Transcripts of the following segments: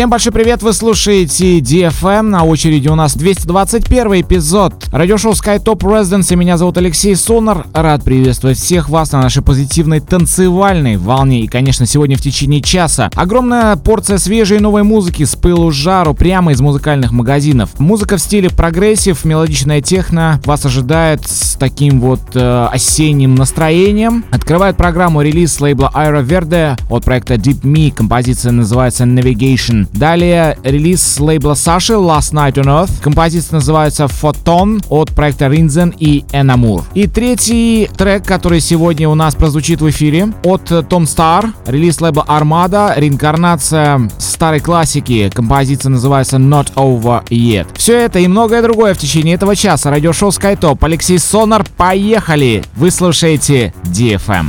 Всем большой привет, вы слушаете DFM, на очереди у нас 221 эпизод радиошоу SkyTop Residence, и меня зовут Алексей Сонар. Рад приветствовать всех вас на нашей позитивной танцевальной волне, и, конечно, сегодня в течение часа огромная порция свежей новой музыки с пылу жару прямо из музыкальных магазинов. Музыка в стиле прогрессив, мелодичная техно вас ожидает с таким вот э, осенним настроением. Открывает программу релиз лейбла Aero Verde от проекта Deep Me, композиция называется Navigation. Далее релиз лейбла Саши Last Night on Earth. Композиция называется Photon от проекта Rinzen и Enamur. И третий трек, который сегодня у нас прозвучит в эфире от Tom Star. Релиз лейбла Armada. Реинкарнация старой классики. Композиция называется Not Over Yet. Все это и многое другое в течение этого часа. Радиошоу SkyTop. Алексей Сонар. Поехали! Вы слушаете DFM.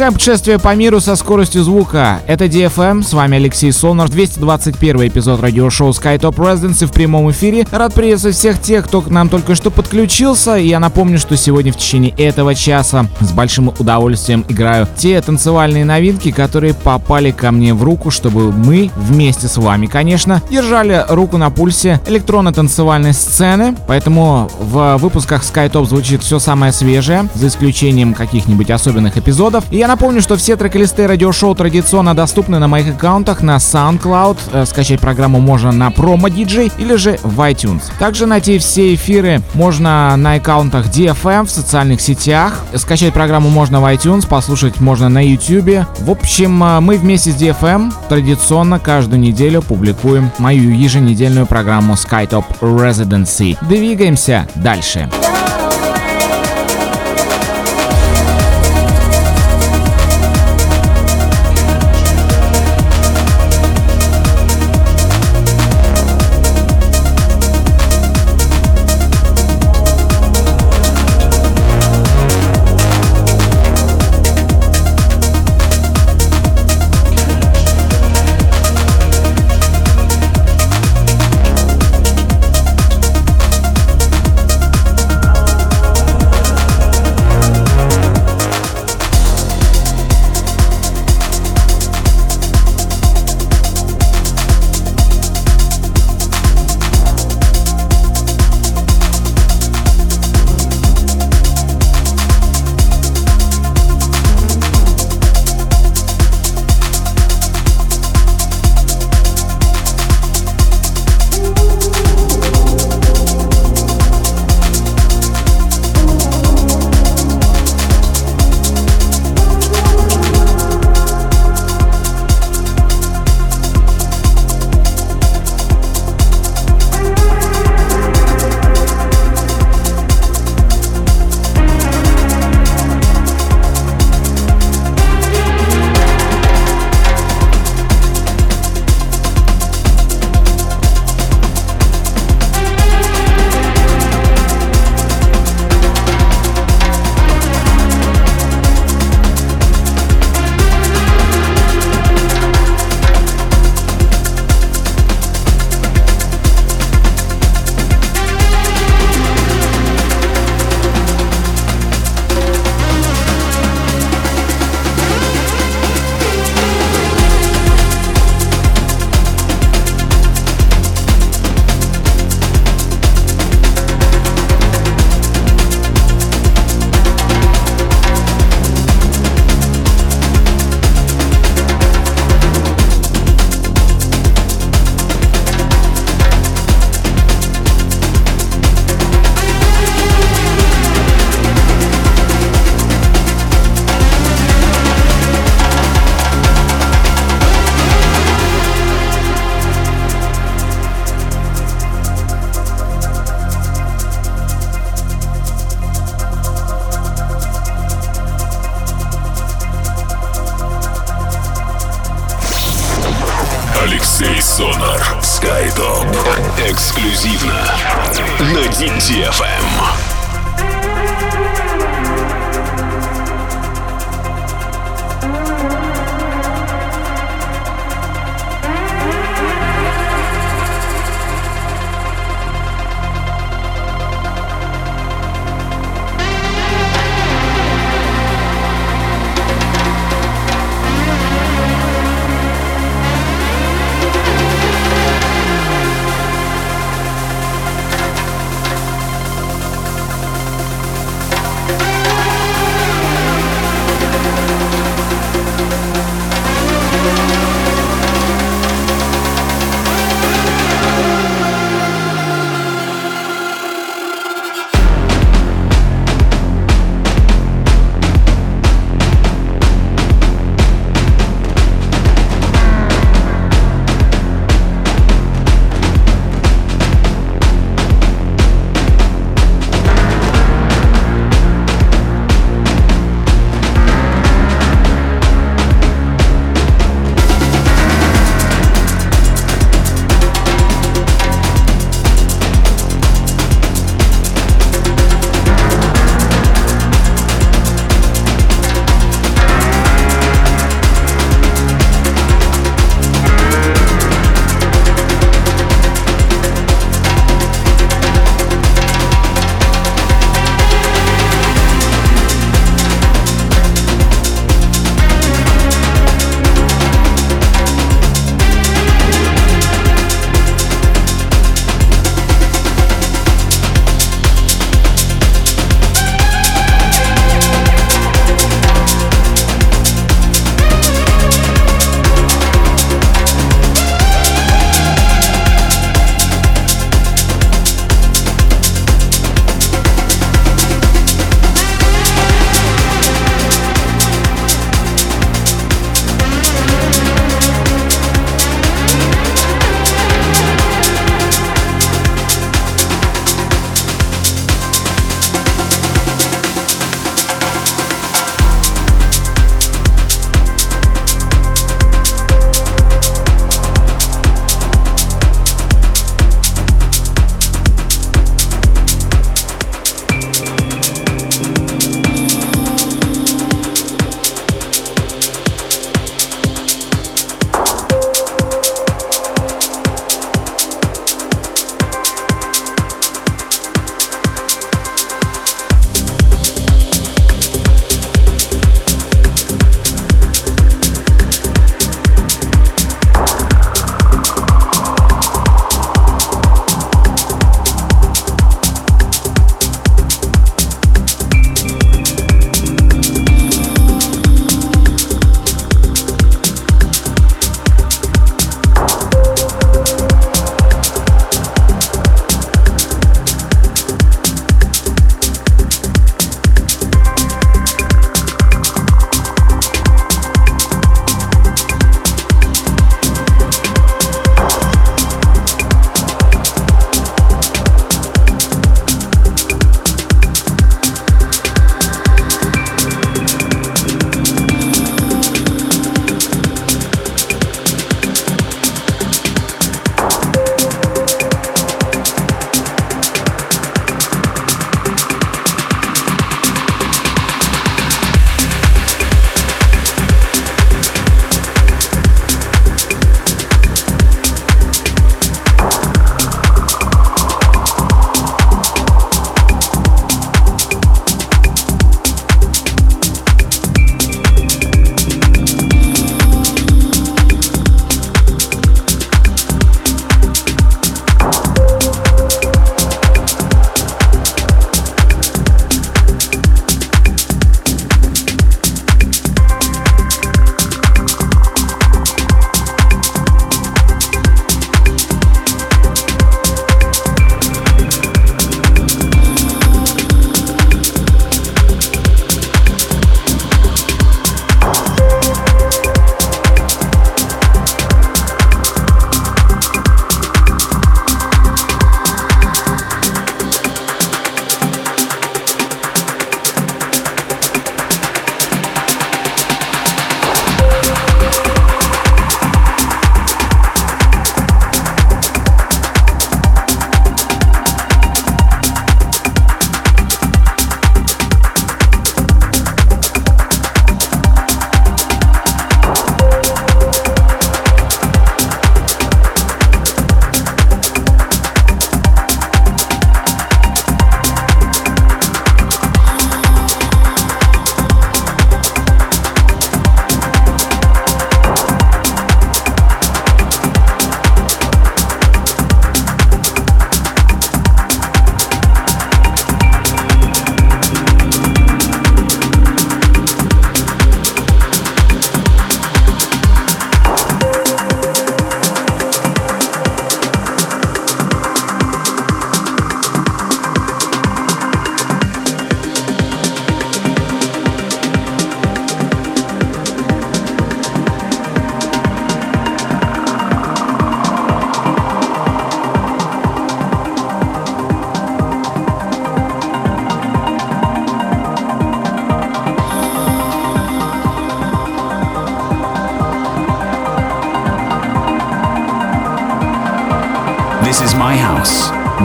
Продолжаем путешествие по миру со скоростью звука. Это DFM, с вами Алексей Сонар, 221 эпизод радиошоу SkyTop Residency в прямом эфире. Рад приветствовать всех тех, кто к нам только что подключился. И я напомню, что сегодня в течение этого часа с большим удовольствием играю те танцевальные новинки, которые попали ко мне в руку, чтобы мы вместе с вами, конечно, держали руку на пульсе электронно-танцевальной сцены. Поэтому в выпусках SkyTop звучит все самое свежее, за исключением каких-нибудь особенных эпизодов. И я напомню, что все трек-листы радиошоу традиционно доступны на моих аккаунтах на SoundCloud. Э, скачать программу можно на Promo DJ или же в iTunes. Также найти все эфиры можно на аккаунтах DFM в социальных сетях. Скачать программу можно в iTunes, послушать можно на YouTube. В общем, э, мы вместе с DFM традиционно каждую неделю публикуем мою еженедельную программу SkyTop Residency. Двигаемся дальше. Дальше.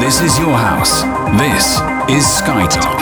This is your house. This is Skytop.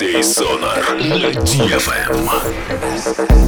Алексей Сонар на DFM.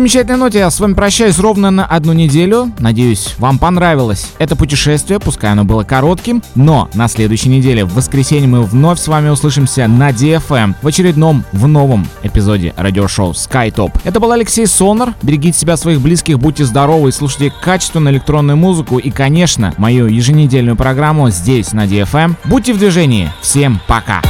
Замечательной ноте я с вами прощаюсь ровно на одну неделю. Надеюсь, вам понравилось это путешествие, пускай оно было коротким, но на следующей неделе, в воскресенье, мы вновь с вами услышимся на DFM в очередном, в новом эпизоде радиошоу SkyTop. Это был Алексей Сонор. Берегите себя, своих близких, будьте здоровы и слушайте качественную электронную музыку и, конечно, мою еженедельную программу здесь, на DFM. Будьте в движении. Всем пока!